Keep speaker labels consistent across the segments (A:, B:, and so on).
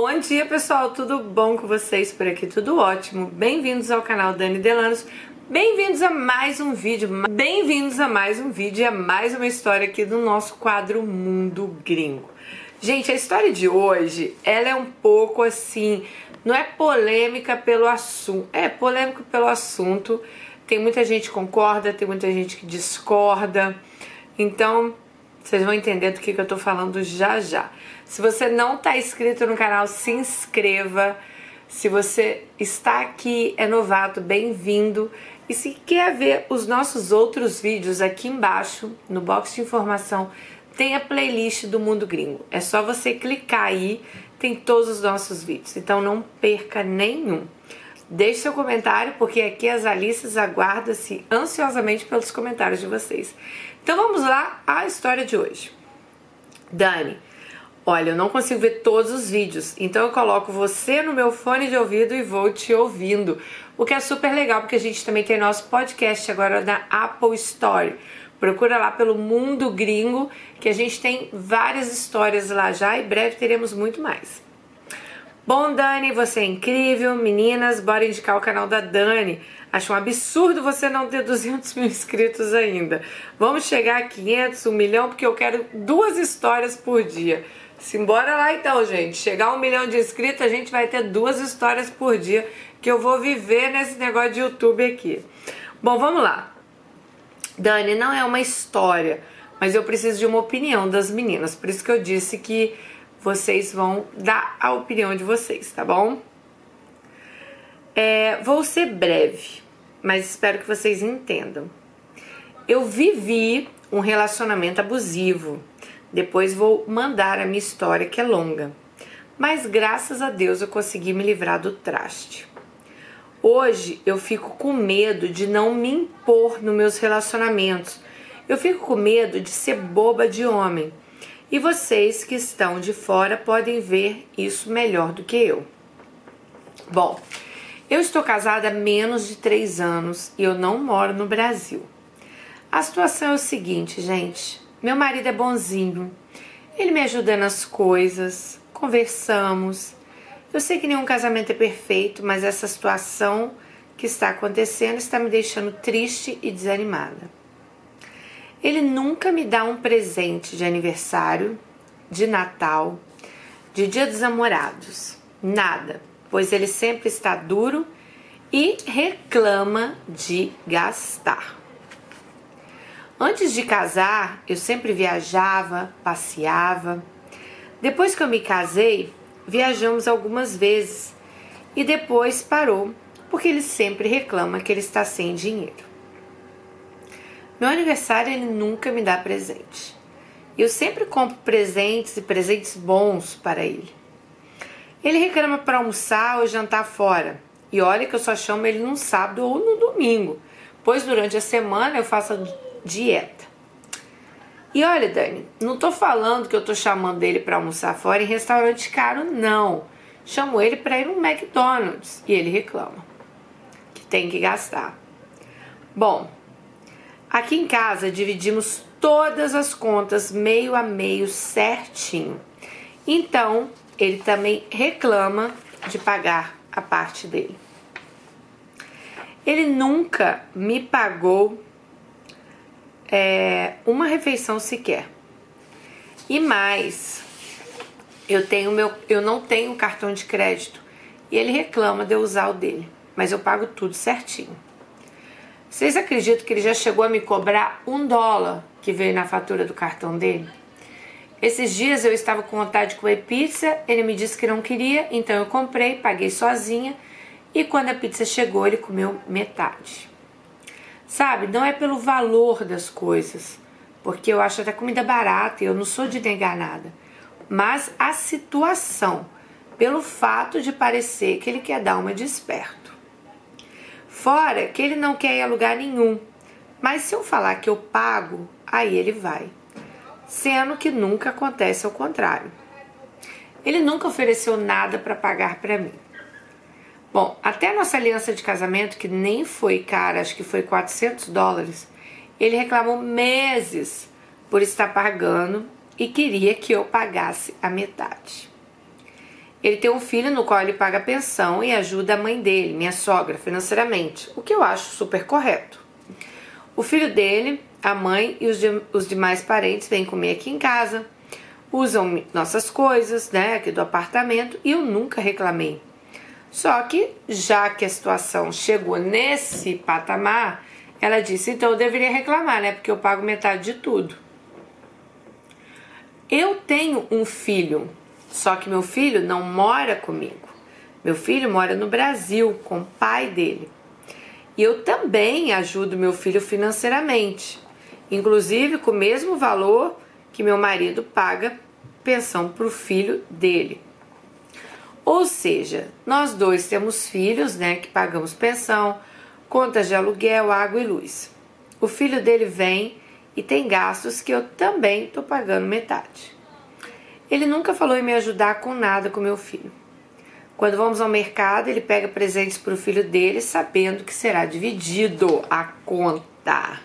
A: Bom dia pessoal, tudo bom com vocês por aqui? Tudo ótimo. Bem-vindos ao canal Dani Delanos. Bem-vindos a mais um vídeo, bem-vindos a mais um vídeo e a mais uma história aqui do nosso quadro Mundo Gringo. Gente, a história de hoje, ela é um pouco assim, não é polêmica pelo assunto, é polêmico pelo assunto. Tem muita gente que concorda, tem muita gente que discorda. Então, vocês vão entender do que, que eu tô falando já já. Se você não está inscrito no canal, se inscreva. Se você está aqui, é novato, bem-vindo. E se quer ver os nossos outros vídeos aqui embaixo, no box de informação, tem a playlist do Mundo Gringo. É só você clicar aí, tem todos os nossos vídeos. Então não perca nenhum. Deixe seu comentário, porque aqui as Alices aguardam-se ansiosamente pelos comentários de vocês. Então vamos lá à história de hoje. Dani, olha, eu não consigo ver todos os vídeos, então eu coloco você no meu fone de ouvido e vou te ouvindo. O que é super legal, porque a gente também tem nosso podcast agora na Apple Story. Procura lá pelo Mundo Gringo, que a gente tem várias histórias lá já e breve teremos muito mais. Bom, Dani, você é incrível. Meninas, bora indicar o canal da Dani. Acho um absurdo você não ter 200 mil inscritos ainda. Vamos chegar a 500, 1 milhão, porque eu quero duas histórias por dia. Simbora lá então, gente. Chegar a um milhão de inscritos, a gente vai ter duas histórias por dia que eu vou viver nesse negócio de YouTube aqui. Bom, vamos lá. Dani, não é uma história, mas eu preciso de uma opinião das meninas. Por isso que eu disse que vocês vão dar a opinião de vocês, tá bom? É, vou ser breve, mas espero que vocês entendam. Eu vivi um relacionamento abusivo. Depois vou mandar a minha história que é longa. Mas graças a Deus eu consegui me livrar do traste. Hoje eu fico com medo de não me impor nos meus relacionamentos. Eu fico com medo de ser boba de homem e vocês que estão de fora podem ver isso melhor do que eu. Bom, eu estou casada há menos de três anos e eu não moro no Brasil. A situação é o seguinte, gente: meu marido é bonzinho, ele me ajuda nas coisas, conversamos. Eu sei que nenhum casamento é perfeito, mas essa situação que está acontecendo está me deixando triste e desanimada. Ele nunca me dá um presente de aniversário, de Natal, de Dia dos Namorados. Nada, pois ele sempre está duro e reclama de gastar. Antes de casar, eu sempre viajava, passeava. Depois que eu me casei, viajamos algumas vezes e depois parou, porque ele sempre reclama que ele está sem dinheiro. Meu aniversário ele nunca me dá presente. Eu sempre compro presentes e presentes bons para ele. Ele reclama para almoçar ou jantar fora. E olha que eu só chamo ele num sábado ou no domingo, pois durante a semana eu faço dieta. E olha, Dani, não tô falando que eu tô chamando ele para almoçar fora em restaurante caro, não. Chamo ele para ir no McDonald's e ele reclama que tem que gastar. Bom, Aqui em casa dividimos todas as contas meio a meio certinho. Então, ele também reclama de pagar a parte dele. Ele nunca me pagou é, uma refeição sequer. E mais, eu tenho meu, eu não tenho cartão de crédito e ele reclama de eu usar o dele, mas eu pago tudo certinho. Vocês acreditam que ele já chegou a me cobrar um dólar que veio na fatura do cartão dele? Esses dias eu estava com vontade de comer pizza, ele me disse que não queria, então eu comprei, paguei sozinha e quando a pizza chegou ele comeu metade. Sabe, não é pelo valor das coisas, porque eu acho até comida barata e eu não sou de negar nada, mas a situação, pelo fato de parecer que ele quer dar uma desperto. Fora que ele não quer ir a lugar nenhum. Mas se eu falar que eu pago, aí ele vai. Sendo que nunca acontece ao contrário. Ele nunca ofereceu nada para pagar para mim. Bom, até nossa aliança de casamento, que nem foi cara, acho que foi 400 dólares, ele reclamou meses por estar pagando e queria que eu pagasse a metade. Ele tem um filho no qual ele paga pensão e ajuda a mãe dele, minha sogra, financeiramente, o que eu acho super correto. O filho dele, a mãe e os, de, os demais parentes vêm comer aqui em casa, usam nossas coisas, né, aqui do apartamento, e eu nunca reclamei. Só que, já que a situação chegou nesse patamar, ela disse: então eu deveria reclamar, né, porque eu pago metade de tudo. Eu tenho um filho, só que meu filho não mora comigo. Meu filho mora no Brasil com o pai dele. E eu também ajudo meu filho financeiramente, inclusive com o mesmo valor que meu marido paga pensão para o filho dele. Ou seja, nós dois temos filhos, né, que pagamos pensão, contas de aluguel, água e luz. O filho dele vem e tem gastos que eu também estou pagando metade. Ele nunca falou em me ajudar com nada com meu filho. Quando vamos ao mercado, ele pega presentes para o filho dele, sabendo que será dividido a conta.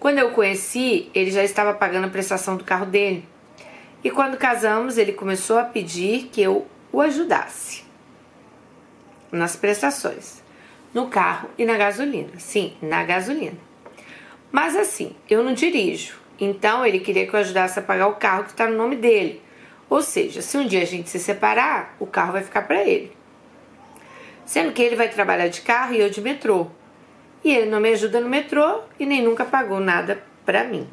A: Quando eu conheci, ele já estava pagando a prestação do carro dele. E quando casamos, ele começou a pedir que eu o ajudasse nas prestações, no carro e na gasolina. Sim, na gasolina. Mas assim, eu não dirijo, então ele queria que eu ajudasse a pagar o carro que está no nome dele. Ou seja, se um dia a gente se separar, o carro vai ficar para ele. Sendo que ele vai trabalhar de carro e eu de metrô. E ele não me ajuda no metrô e nem nunca pagou nada para mim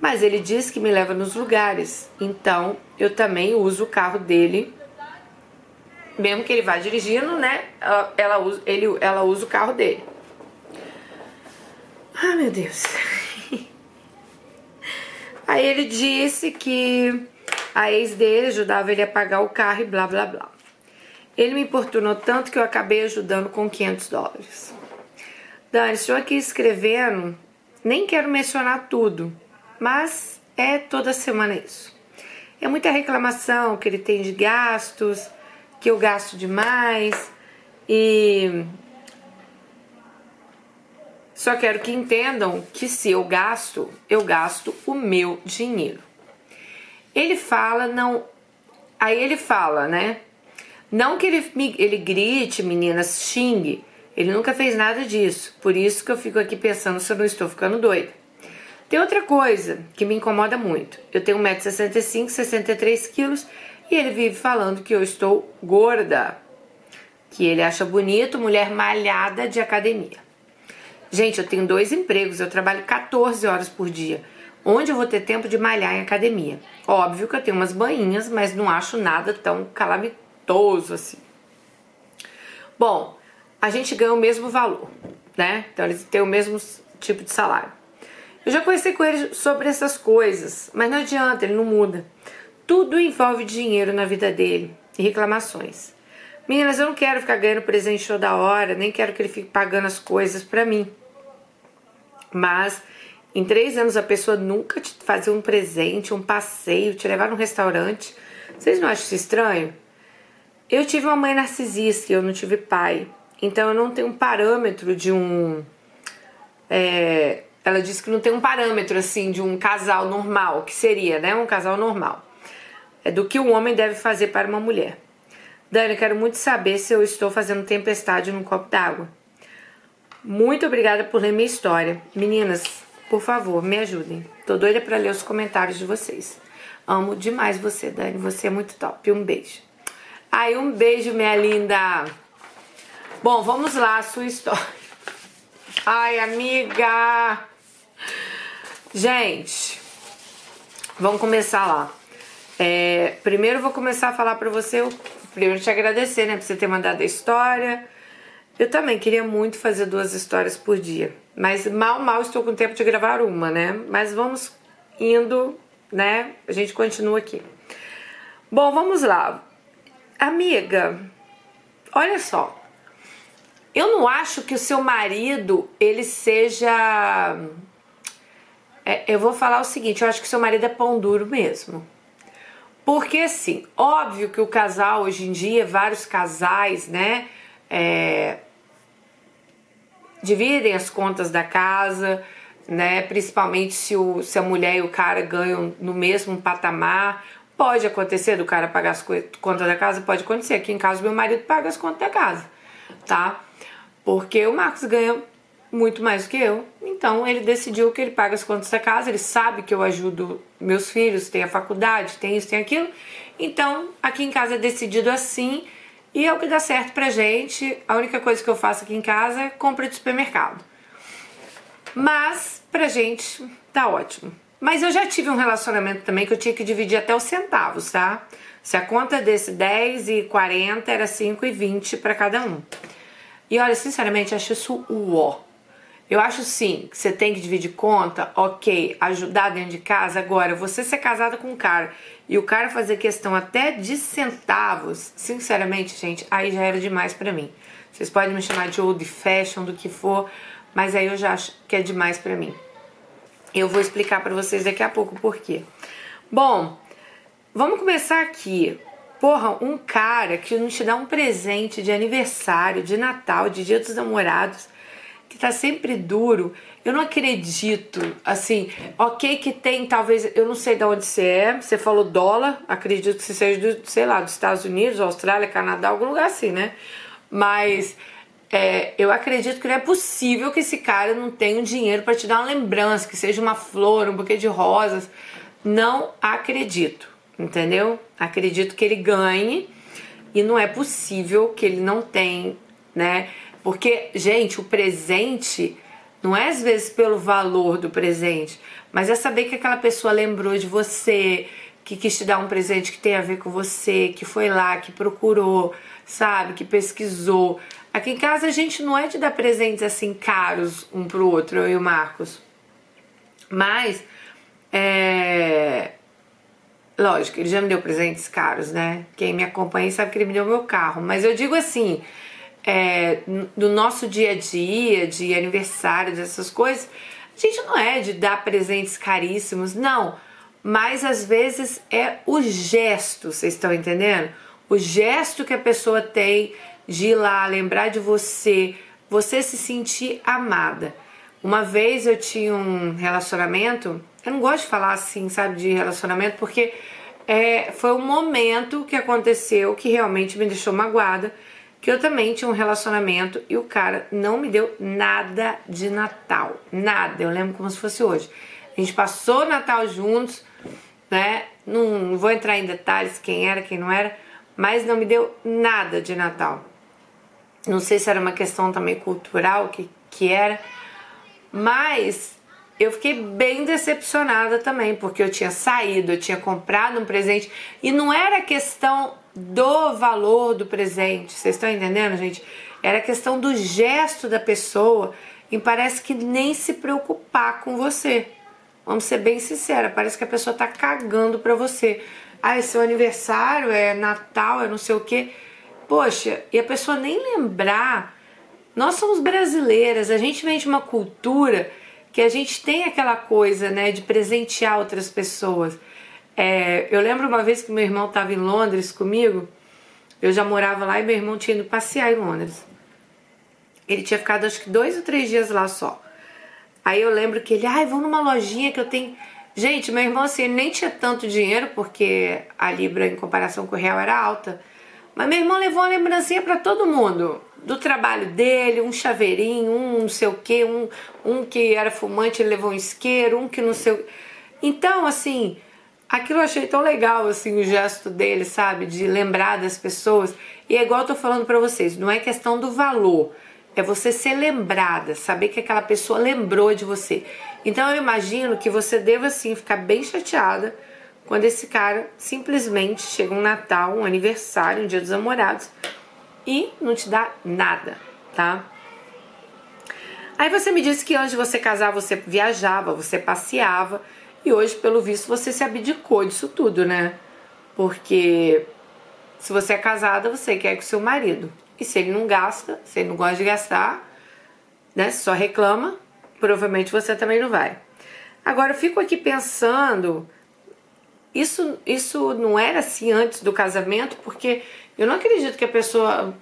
A: mas ele diz que me leva nos lugares, então eu também uso o carro dele, mesmo que ele vá dirigindo, né? Ela usa, ele, ela usa o carro dele. Ah, meu Deus. Aí ele disse que a ex dele ajudava ele a pagar o carro e blá blá blá. Ele me importunou tanto que eu acabei ajudando com 500 dólares. Dani, estou aqui escrevendo, nem quero mencionar tudo mas é toda semana isso. É muita reclamação que ele tem de gastos, que eu gasto demais e só quero que entendam que se eu gasto, eu gasto o meu dinheiro. Ele fala, não. Aí ele fala, né? Não que ele, ele grite, meninas, xingue. Ele nunca fez nada disso. Por isso que eu fico aqui pensando se eu não estou ficando doida. Tem outra coisa que me incomoda muito. Eu tenho 1,65m, 63kg e ele vive falando que eu estou gorda. Que ele acha bonito mulher malhada de academia. Gente, eu tenho dois empregos, eu trabalho 14 horas por dia. Onde eu vou ter tempo de malhar em academia? Óbvio que eu tenho umas banhinhas, mas não acho nada tão calamitoso assim. Bom, a gente ganha o mesmo valor, né? Então eles têm o mesmo tipo de salário. Eu já conversei com ele sobre essas coisas, mas não adianta, ele não muda. Tudo envolve dinheiro na vida dele e reclamações. Meninas, eu não quero ficar ganhando presente toda hora, nem quero que ele fique pagando as coisas para mim. Mas em três anos a pessoa nunca te fazer um presente, um passeio, te levar num restaurante. Vocês não acham isso estranho? Eu tive uma mãe narcisista e eu não tive pai. Então eu não tenho um parâmetro de um. É, ela disse que não tem um parâmetro assim de um casal normal, que seria, né, um casal normal. É do que um homem deve fazer para uma mulher. Dani, quero muito saber se eu estou fazendo tempestade num copo d'água. Muito obrigada por ler minha história. Meninas, por favor, me ajudem. Tô doida para ler os comentários de vocês. Amo demais você, Dani. Você é muito top. Um beijo. Ai, um beijo, minha linda. Bom, vamos lá, sua história. Ai, amiga. Gente, vamos começar lá. É, primeiro vou começar a falar para você, eu, primeiro te agradecer, né, por você ter mandado a história. Eu também queria muito fazer duas histórias por dia, mas mal, mal estou com tempo de gravar uma, né? Mas vamos indo, né? A gente continua aqui. Bom, vamos lá. Amiga, olha só. Eu não acho que o seu marido ele seja é, eu vou falar o seguinte: eu acho que seu marido é pão duro mesmo. Porque, assim, óbvio que o casal hoje em dia, vários casais, né, é, dividem as contas da casa, né, principalmente se, o, se a mulher e o cara ganham no mesmo patamar, Pode acontecer do cara pagar as contas da casa? Pode acontecer. Aqui em casa, meu marido paga as contas da casa, tá? Porque o Marcos ganha muito mais do que eu. Então ele decidiu que ele paga as contas da casa, ele sabe que eu ajudo meus filhos, tem a faculdade, tem isso, tem aquilo. Então aqui em casa é decidido assim e é o que dá certo pra gente. A única coisa que eu faço aqui em casa é compra de supermercado. Mas pra gente tá ótimo. Mas eu já tive um relacionamento também que eu tinha que dividir até os centavos, tá? Se a conta desse 10 e 40 era 5 e 20 para cada um. E olha, sinceramente, acho isso o ó. Eu acho sim que você tem que dividir conta, ok, ajudar dentro de casa. Agora, você ser casada com um cara e o cara fazer questão até de centavos, sinceramente, gente, aí já era demais para mim. Vocês podem me chamar de old fashion, do que for, mas aí eu já acho que é demais para mim. Eu vou explicar para vocês daqui a pouco por quê. Bom, vamos começar aqui. Porra, um cara que não te dá um presente de aniversário, de Natal, de Dia dos Namorados, que tá sempre duro. Eu não acredito, assim, ok que tem, talvez, eu não sei de onde você é, você falou dólar, acredito que você seja, do, sei lá, dos Estados Unidos, Austrália, Canadá, algum lugar assim, né? Mas é, eu acredito que não é possível que esse cara não tenha um dinheiro para te dar uma lembrança, que seja uma flor, um buquê de rosas. Não acredito, entendeu? Acredito que ele ganhe e não é possível que ele não tenha, né? Porque, gente, o presente não é às vezes pelo valor do presente, mas é saber que aquela pessoa lembrou de você, que quis te dar um presente que tem a ver com você, que foi lá, que procurou, sabe, que pesquisou. Aqui em casa a gente não é de dar presentes assim caros um pro outro, eu e o Marcos. Mas, é. Lógico, ele já me deu presentes caros, né? Quem me acompanha sabe que ele me deu meu carro. Mas eu digo assim, é, do nosso dia a dia, de aniversário, dessas coisas, a gente não é de dar presentes caríssimos, não. Mas às vezes é o gesto, vocês estão entendendo? O gesto que a pessoa tem de ir lá, lembrar de você, você se sentir amada. Uma vez eu tinha um relacionamento, eu não gosto de falar assim, sabe, de relacionamento, porque é, foi um momento que aconteceu que realmente me deixou magoada que eu também tinha um relacionamento e o cara não me deu nada de Natal. Nada. Eu lembro como se fosse hoje. A gente passou o Natal juntos, né? Não, não vou entrar em detalhes quem era, quem não era, mas não me deu nada de Natal. Não sei se era uma questão também cultural que, que era, mas eu fiquei bem decepcionada também, porque eu tinha saído, eu tinha comprado um presente e não era questão do valor do presente. Vocês estão entendendo, gente? Era questão do gesto da pessoa e parece que nem se preocupar com você. Vamos ser bem sinceros, parece que a pessoa tá cagando pra você. Ah, é seu aniversário, é Natal, é não sei o quê. Poxa, e a pessoa nem lembrar. Nós somos brasileiras, a gente vem de uma cultura que a gente tem aquela coisa, né, de presentear outras pessoas. É, eu lembro uma vez que meu irmão estava em Londres comigo, eu já morava lá e meu irmão tinha ido passear em Londres. Ele tinha ficado acho que dois ou três dias lá só. Aí eu lembro que ele, ai, vou numa lojinha que eu tenho. Gente, meu irmão assim, nem tinha tanto dinheiro, porque a Libra em comparação com o real era alta. Mas meu irmão levou uma lembrancinha para todo mundo. Do trabalho dele, um chaveirinho, um não sei o que, um, um que era fumante, ele levou um isqueiro, um que não sei o Então, assim, aquilo eu achei tão legal, assim, o gesto dele, sabe? De lembrar das pessoas. E é igual eu tô falando para vocês, não é questão do valor, é você ser lembrada, saber que aquela pessoa lembrou de você. Então eu imagino que você deva, assim, ficar bem chateada quando esse cara simplesmente chega um Natal, um aniversário, um dia dos namorados e não te dá nada, tá? Aí você me disse que antes de você casar você viajava, você passeava e hoje, pelo visto, você se abdicou disso tudo, né? Porque se você é casada, você quer com seu marido. E se ele não gasta, se ele não gosta de gastar, né? Só reclama, provavelmente você também não vai. Agora eu fico aqui pensando, isso, isso não era assim antes do casamento, porque eu não acredito que a pessoa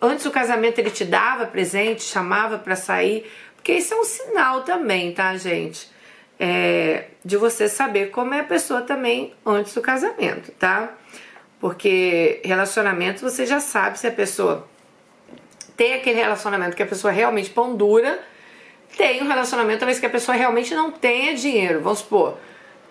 A: antes do casamento ele te dava presente, chamava para sair, porque isso é um sinal também, tá, gente? é, de você saber como é a pessoa também antes do casamento, tá? Porque relacionamento você já sabe se a pessoa tem aquele relacionamento que a pessoa realmente pão dura, tem um relacionamento talvez que a pessoa realmente não tenha dinheiro. Vamos supor,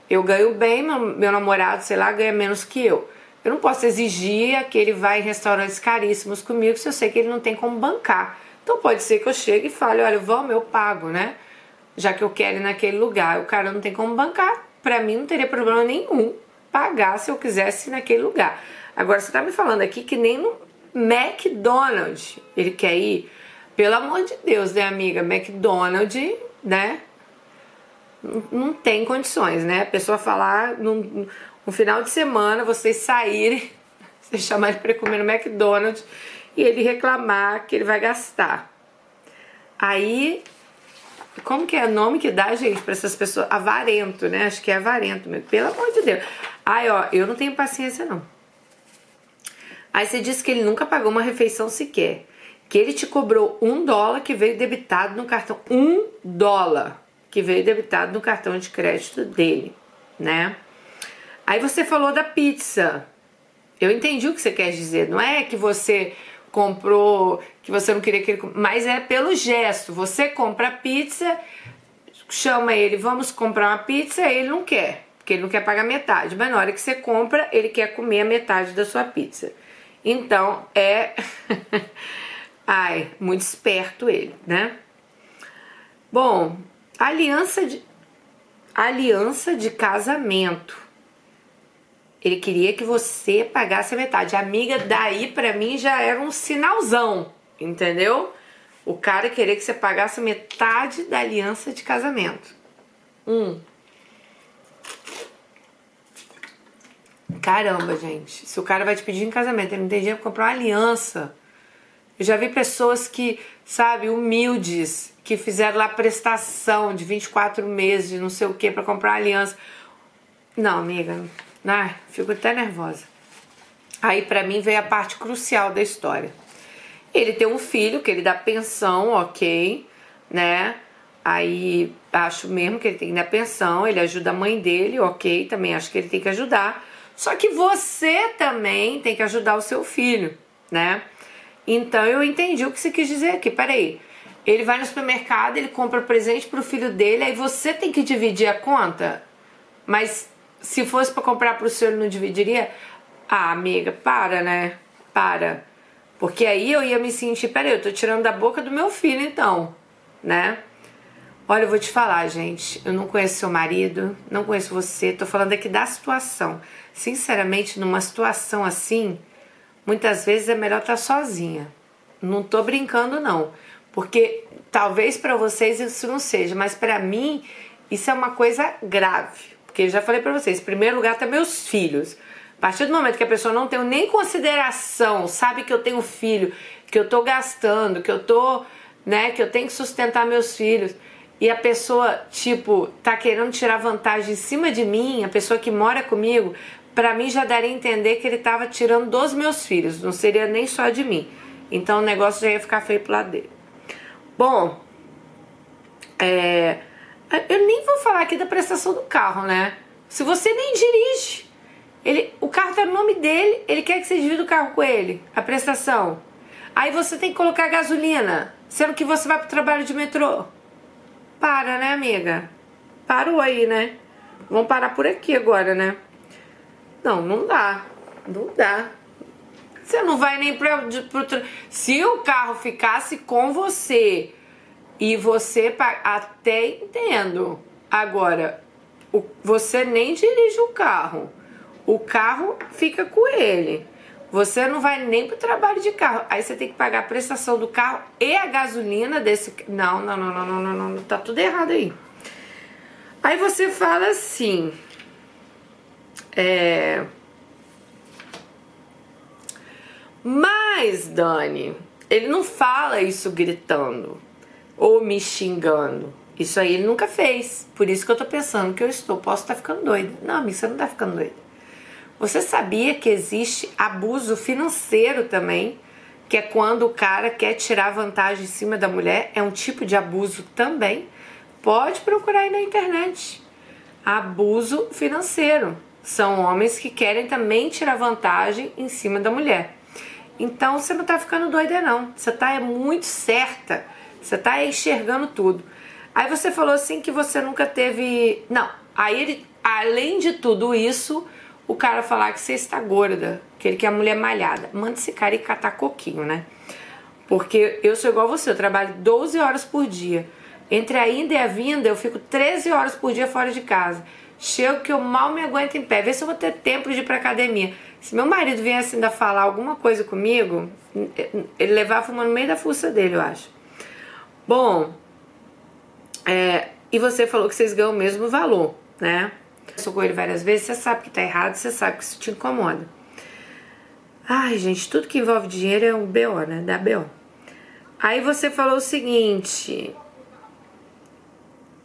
A: eu ganho bem, meu, meu namorado, sei lá, ganha menos que eu. Eu não posso exigir que ele vá em restaurantes caríssimos comigo se eu sei que ele não tem como bancar. Então pode ser que eu chegue e fale, olha, vamos, eu pago, né? Já que eu quero ir naquele lugar, o cara não tem como bancar. Para mim não teria problema nenhum pagar se eu quisesse ir naquele lugar. Agora você tá me falando aqui que nem no McDonald's ele quer ir. Pelo amor de Deus, né, amiga? McDonald's, né? Não tem condições, né? A pessoa falar no, no final de semana, vocês saírem, você chamar ele para comer no McDonald's e ele reclamar que ele vai gastar. Aí, como que é o nome que dá, gente, para essas pessoas? Avarento, né? Acho que é avarento, meu. Pelo amor de Deus. Ai, ó, eu não tenho paciência, não. Aí você disse que ele nunca pagou uma refeição sequer. Que ele te cobrou um dólar que veio debitado no cartão. Um dólar que veio debitado no cartão de crédito dele, né? Aí você falou da pizza. Eu entendi o que você quer dizer. Não é que você comprou, que você não queria que ele. Mas é pelo gesto. Você compra a pizza, chama ele, vamos comprar uma pizza, ele não quer, porque ele não quer pagar metade. Mas na hora que você compra, ele quer comer a metade da sua pizza. Então é. Ai, muito esperto ele, né? Bom, aliança de aliança de casamento. Ele queria que você pagasse a metade. Amiga, daí para mim já era um sinalzão, entendeu? O cara queria que você pagasse metade da aliança de casamento. Hum. Caramba, gente. Se o cara vai te pedir em casamento, ele não tem dinheiro pra comprar uma aliança. Eu já vi pessoas que, sabe, humildes, que fizeram lá prestação de 24 meses, de não sei o que, para comprar aliança. Não, amiga. Ai, fico até nervosa. Aí para mim veio a parte crucial da história. Ele tem um filho que ele dá pensão, ok, né? Aí acho mesmo que ele tem que dar pensão, ele ajuda a mãe dele, ok, também acho que ele tem que ajudar. Só que você também tem que ajudar o seu filho, né? Então eu entendi o que você quis dizer aqui. Peraí, ele vai no supermercado, ele compra presente pro filho dele, aí você tem que dividir a conta. Mas se fosse para comprar pro seu, ele não dividiria? Ah, amiga, para, né? Para. Porque aí eu ia me sentir, peraí, eu tô tirando da boca do meu filho então, né? Olha, eu vou te falar, gente. Eu não conheço seu marido, não conheço você. Tô falando aqui da situação. Sinceramente, numa situação assim, muitas vezes é melhor estar tá sozinha. Não tô brincando, não. Porque talvez para vocês isso não seja, mas para mim isso é uma coisa grave. Porque eu já falei para vocês, em primeiro lugar tá meus filhos. A partir do momento que a pessoa não tem nem consideração, sabe que eu tenho filho, que eu tô gastando, que eu tô, né, que eu tenho que sustentar meus filhos e a pessoa, tipo, tá querendo tirar vantagem em cima de mim, a pessoa que mora comigo, para mim já daria a entender que ele tava tirando dos meus filhos, não seria nem só de mim. Então o negócio já ia ficar feio pro lado dele. Bom, é, eu nem vou falar aqui da prestação do carro, né? Se você nem dirige, ele, o carro tá no nome dele, ele quer que você divida o carro com ele, a prestação. Aí você tem que colocar gasolina, sendo que você vai pro trabalho de metrô. Para, né, amiga? Parou aí, né? Vamos parar por aqui agora, né? Não, não dá. Não dá. Você não vai nem pra. Pro, se o carro ficasse com você e você. Até entendo. Agora, o, você nem dirige o carro. O carro fica com ele. Você não vai nem pro trabalho de carro. Aí você tem que pagar a prestação do carro e a gasolina desse. Não, não, não, não, não, não, não. Tá tudo errado aí. Aí você fala assim. É. Mas, Dani, ele não fala isso gritando ou me xingando. Isso aí ele nunca fez. Por isso que eu tô pensando que eu estou. Posso estar tá ficando doida. Não, amiga, você não tá ficando doida. Você sabia que existe abuso financeiro também? Que é quando o cara quer tirar vantagem em cima da mulher? É um tipo de abuso também? Pode procurar aí na internet. abuso financeiro. São homens que querem também tirar vantagem em cima da mulher. Então você não tá ficando doida, não. Você tá é muito certa. Você tá enxergando tudo. Aí você falou assim que você nunca teve. Não. Aí ele, além de tudo isso, o cara falar que você está gorda, que ele quer a mulher malhada. Manda esse cara ir catar coquinho, né? Porque eu sou igual a você, eu trabalho 12 horas por dia. Entre a ida e a vinda, eu fico 13 horas por dia fora de casa. Chego que eu mal me aguento em pé. Vê se eu vou ter tempo de ir pra academia. Se meu marido viesse ainda falar alguma coisa comigo, ele levava fumando no meio da fuça dele, eu acho. Bom, é, e você falou que vocês ganham o mesmo valor, né? Eu com ele várias vezes, você sabe que tá errado, você sabe que isso te incomoda. Ai, gente, tudo que envolve dinheiro é um BO, né? Da BO. Aí você falou o seguinte.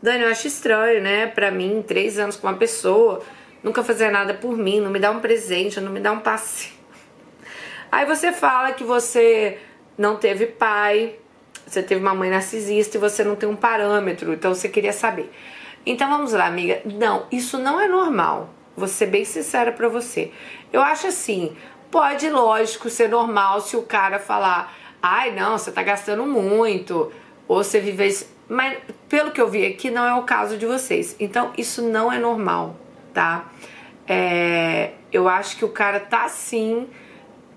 A: Dani, eu acho estranho, né? Pra mim, três anos com uma pessoa, nunca fazer nada por mim, não me dá um presente, não me dá um passe. Aí você fala que você não teve pai, você teve uma mãe narcisista e você não tem um parâmetro, então você queria saber. Então vamos lá, amiga. Não, isso não é normal. Vou ser bem sincera para você. Eu acho assim, pode, lógico, ser normal se o cara falar, ai não, você tá gastando muito, ou você vive. Mas pelo que eu vi aqui, não é o caso de vocês. Então, isso não é normal, tá? É, eu acho que o cara tá assim.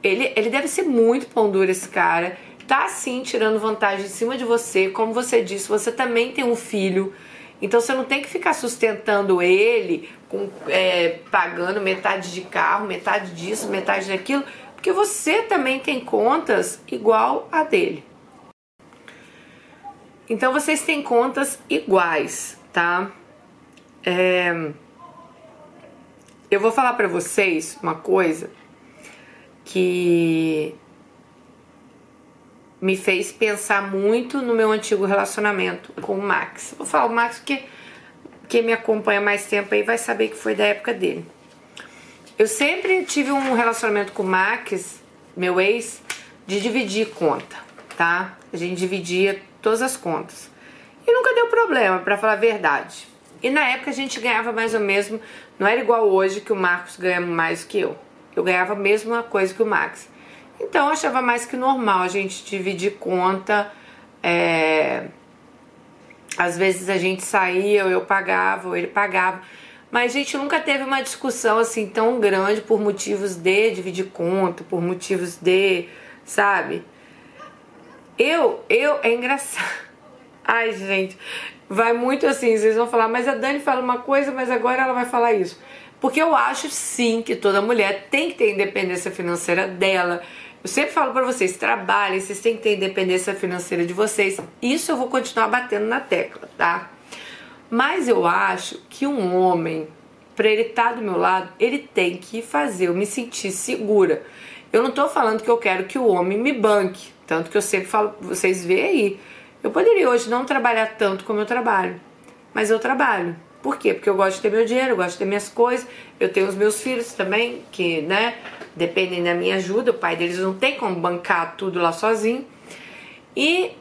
A: Ele, ele deve ser muito pão duro, esse cara. Tá assim, tirando vantagem em cima de você. Como você disse, você também tem um filho. Então você não tem que ficar sustentando ele, com, é, pagando metade de carro, metade disso, metade daquilo, porque você também tem contas igual a dele. Então vocês têm contas iguais, tá? É... Eu vou falar para vocês uma coisa que me fez pensar muito no meu antigo relacionamento com o Max. Vou falar o Max porque quem me acompanha mais tempo aí vai saber que foi da época dele. Eu sempre tive um relacionamento com o Max, meu ex, de dividir conta, tá? A gente dividia todas as contas. E nunca deu problema, para falar a verdade. E na época a gente ganhava mais ou menos, não era igual hoje que o Marcos ganha mais que eu. Eu ganhava a mesma coisa que o Max. Então eu achava mais que normal a gente dividir conta. É... Às vezes a gente saía, ou eu pagava, ou ele pagava. Mas a gente nunca teve uma discussão assim tão grande por motivos de dividir conta, por motivos de, sabe? Eu, eu, é engraçado. Ai, gente, vai muito assim. Vocês vão falar, mas a Dani fala uma coisa, mas agora ela vai falar isso. Porque eu acho sim que toda mulher tem que ter independência financeira dela. Eu sempre falo para vocês, trabalhem, vocês têm que ter independência financeira de vocês. Isso eu vou continuar batendo na tecla, tá? Mas eu acho que um homem, para ele estar tá do meu lado, ele tem que fazer eu me sentir segura. Eu não tô falando que eu quero que o homem me banque, tanto que eu sempre falo, vocês veem aí. Eu poderia hoje não trabalhar tanto como eu trabalho, mas eu trabalho. Por quê? Porque eu gosto de ter meu dinheiro, eu gosto de ter minhas coisas, eu tenho os meus filhos também, que, né, dependem da minha ajuda, o pai deles não tem como bancar tudo lá sozinho. E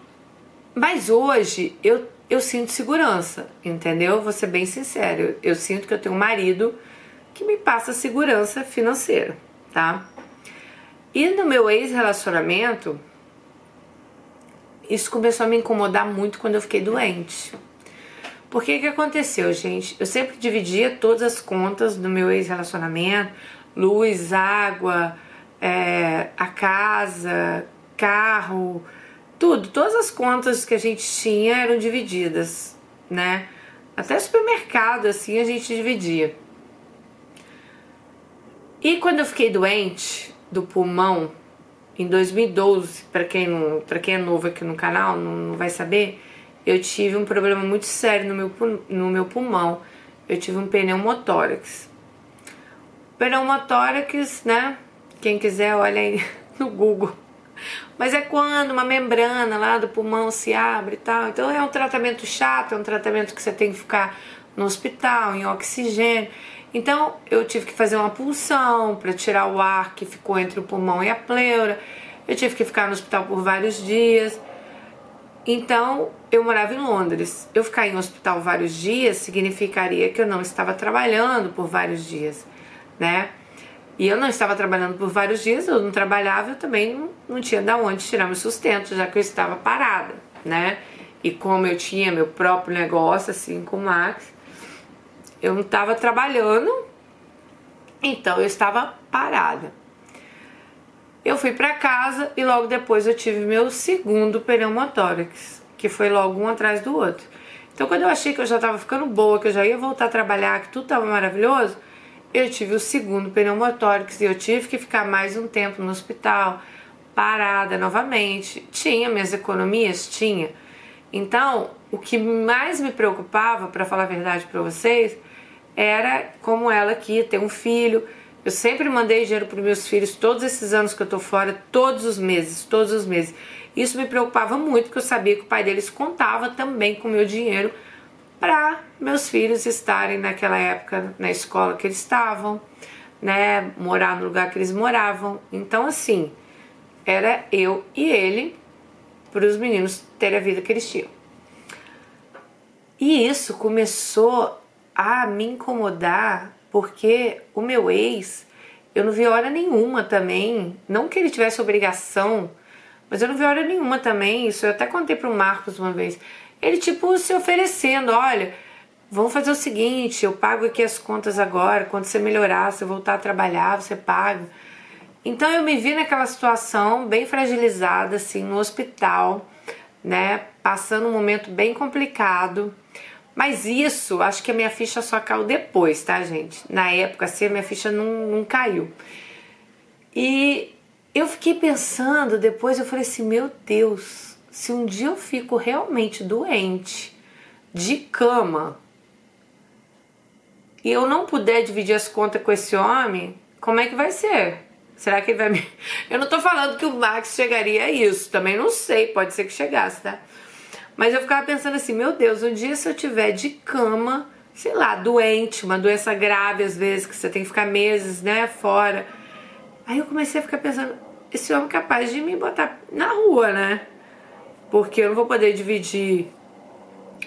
A: mas hoje eu, eu sinto segurança, entendeu? Vou ser bem sincero, eu, eu sinto que eu tenho um marido que me passa segurança financeira, tá? E no meu ex-relacionamento, isso começou a me incomodar muito quando eu fiquei doente. Porque que aconteceu, gente? Eu sempre dividia todas as contas do meu ex-relacionamento, luz, água, é, a casa, carro, tudo. Todas as contas que a gente tinha eram divididas, né? Até supermercado, assim, a gente dividia. E quando eu fiquei doente do pulmão, em 2012, para quem, quem é novo aqui no canal, não, não vai saber, eu tive um problema muito sério no meu, no meu pulmão. Eu tive um pneumotórax. Pneumotórax, né? Quem quiser, olha aí no Google. Mas é quando uma membrana lá do pulmão se abre e tal. Então é um tratamento chato, é um tratamento que você tem que ficar no hospital, em oxigênio. Então eu tive que fazer uma punção para tirar o ar que ficou entre o pulmão e a pleura. Eu tive que ficar no hospital por vários dias. Então, eu morava em Londres. Eu ficar em hospital vários dias significaria que eu não estava trabalhando por vários dias, né? E eu não estava trabalhando por vários dias, eu não trabalhava, eu também não, tinha de onde tirar meu sustento, já que eu estava parada, né? E como eu tinha meu próprio negócio, assim, com o Max, eu não estava trabalhando, então eu estava parada. Eu fui para casa e logo depois eu tive meu segundo pneumotórax, que foi logo um atrás do outro. Então, quando eu achei que eu já estava ficando boa, que eu já ia voltar a trabalhar, que tudo estava maravilhoso, eu tive o segundo pneumotórax e eu tive que ficar mais um tempo no hospital, parada novamente. Tinha minhas economias? Tinha. Então, o que mais me preocupava, para falar a verdade para vocês, era como ela aqui ter um filho. Eu sempre mandei dinheiro para meus filhos todos esses anos que eu tô fora, todos os meses, todos os meses. Isso me preocupava muito, porque eu sabia que o pai deles contava também com o meu dinheiro para meus filhos estarem naquela época na escola que eles estavam, né, morar no lugar que eles moravam. Então assim, era eu e ele para os meninos terem a vida que eles tinham. E isso começou a me incomodar porque o meu ex, eu não vi hora nenhuma também, não que ele tivesse obrigação, mas eu não vi hora nenhuma também, isso eu até contei para o Marcos uma vez ele tipo se oferecendo, olha, vamos fazer o seguinte, eu pago aqui as contas agora, quando você melhorar, você voltar a trabalhar, você paga. Então eu me vi naquela situação bem fragilizada, assim, no hospital, né, passando um momento bem complicado. Mas isso, acho que a minha ficha só caiu depois, tá, gente? Na época, assim, a minha ficha não, não caiu. E eu fiquei pensando, depois eu falei assim, meu Deus, se um dia eu fico realmente doente, de cama, e eu não puder dividir as contas com esse homem, como é que vai ser? Será que ele vai me. Eu não tô falando que o Max chegaria a isso, também não sei, pode ser que chegasse, tá? Mas eu ficava pensando assim: meu Deus, um dia se eu tiver de cama, sei lá, doente, uma doença grave às vezes, que você tem que ficar meses, né, fora. Aí eu comecei a ficar pensando: esse homem é capaz de me botar na rua, né? porque eu não vou poder dividir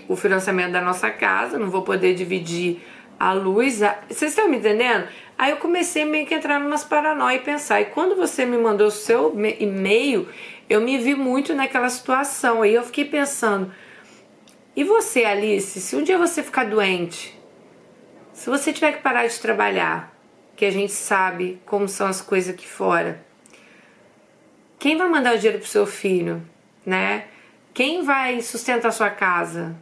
A: o financiamento da nossa casa, não vou poder dividir a luz. A... Vocês estão me entendendo? Aí eu comecei meio que a entrar numas paranoia e pensar. E quando você me mandou o seu e-mail, eu me vi muito naquela situação. Aí eu fiquei pensando: e você, Alice, se um dia você ficar doente, se você tiver que parar de trabalhar, que a gente sabe como são as coisas aqui fora, quem vai mandar o dinheiro pro seu filho, né? Quem vai sustentar a sua casa?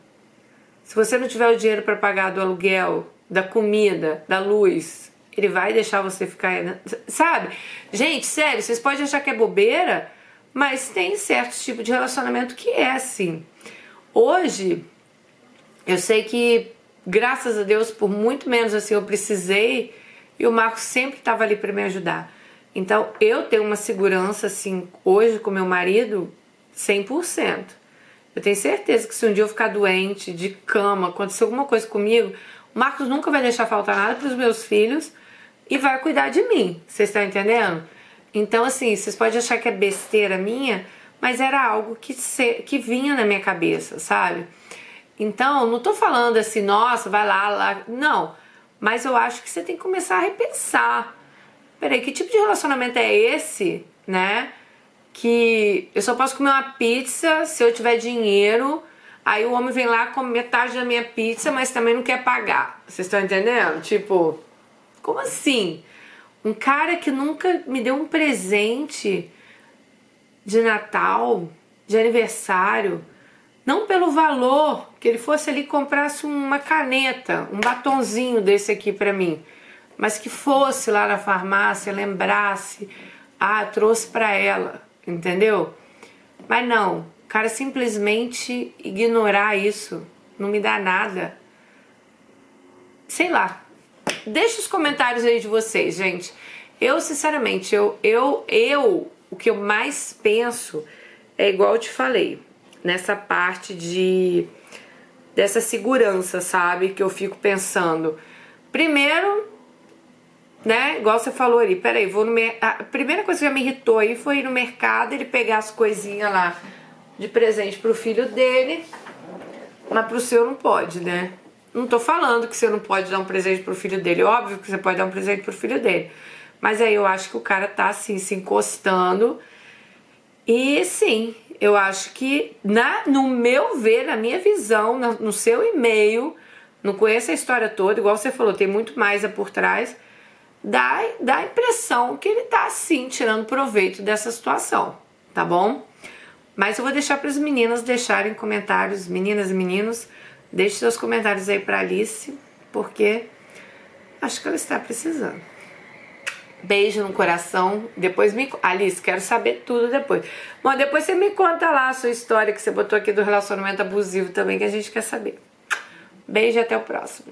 A: Se você não tiver o dinheiro para pagar do aluguel, da comida, da luz, ele vai deixar você ficar. Sabe? Gente, sério, vocês podem achar que é bobeira, mas tem certos tipos de relacionamento que é assim. Hoje, eu sei que, graças a Deus, por muito menos assim eu precisei e o Marcos sempre estava ali para me ajudar. Então, eu tenho uma segurança assim hoje com meu marido 100%. Eu tenho certeza que se um dia eu ficar doente, de cama, acontecer alguma coisa comigo, o Marcos nunca vai deixar faltar nada para os meus filhos e vai cuidar de mim. Vocês estão entendendo? Então, assim, vocês podem achar que é besteira minha, mas era algo que, se, que vinha na minha cabeça, sabe? Então, não tô falando assim, nossa, vai lá, lá. Não. Mas eu acho que você tem que começar a repensar. Peraí, que tipo de relacionamento é esse, né? que eu só posso comer uma pizza se eu tiver dinheiro. Aí o homem vem lá com metade da minha pizza, mas também não quer pagar. Vocês estão entendendo? Tipo, como assim? Um cara que nunca me deu um presente de Natal, de aniversário, não pelo valor, que ele fosse ali comprasse uma caneta, um batonzinho desse aqui para mim, mas que fosse lá na farmácia, lembrasse, ah, trouxe para ela entendeu? Mas não, cara simplesmente ignorar isso não me dá nada. Sei lá. Deixa os comentários aí de vocês, gente. Eu, sinceramente, eu, eu, eu, o que eu mais penso é igual eu te falei, nessa parte de dessa segurança, sabe? Que eu fico pensando. Primeiro, né? Igual você falou ali, peraí, vou no mer... A primeira coisa que já me irritou aí foi ir no mercado ele pegar as coisinhas lá de presente pro filho dele, mas pro seu não pode, né? Não tô falando que você não pode dar um presente pro filho dele, óbvio que você pode dar um presente pro filho dele. Mas aí eu acho que o cara tá assim se encostando. E sim, eu acho que na, no meu ver, na minha visão, no, no seu e-mail, não conheço a história toda, igual você falou, tem muito mais por trás. Dá, dá a impressão que ele tá assim, tirando proveito dessa situação, tá bom? Mas eu vou deixar para as meninas deixarem comentários, meninas e meninos, deixe seus comentários aí para Alice, porque acho que ela está precisando. Beijo no coração. Depois me. Alice, quero saber tudo depois. Bom, depois você me conta lá a sua história que você botou aqui do relacionamento abusivo também, que a gente quer saber. Beijo e até o próximo.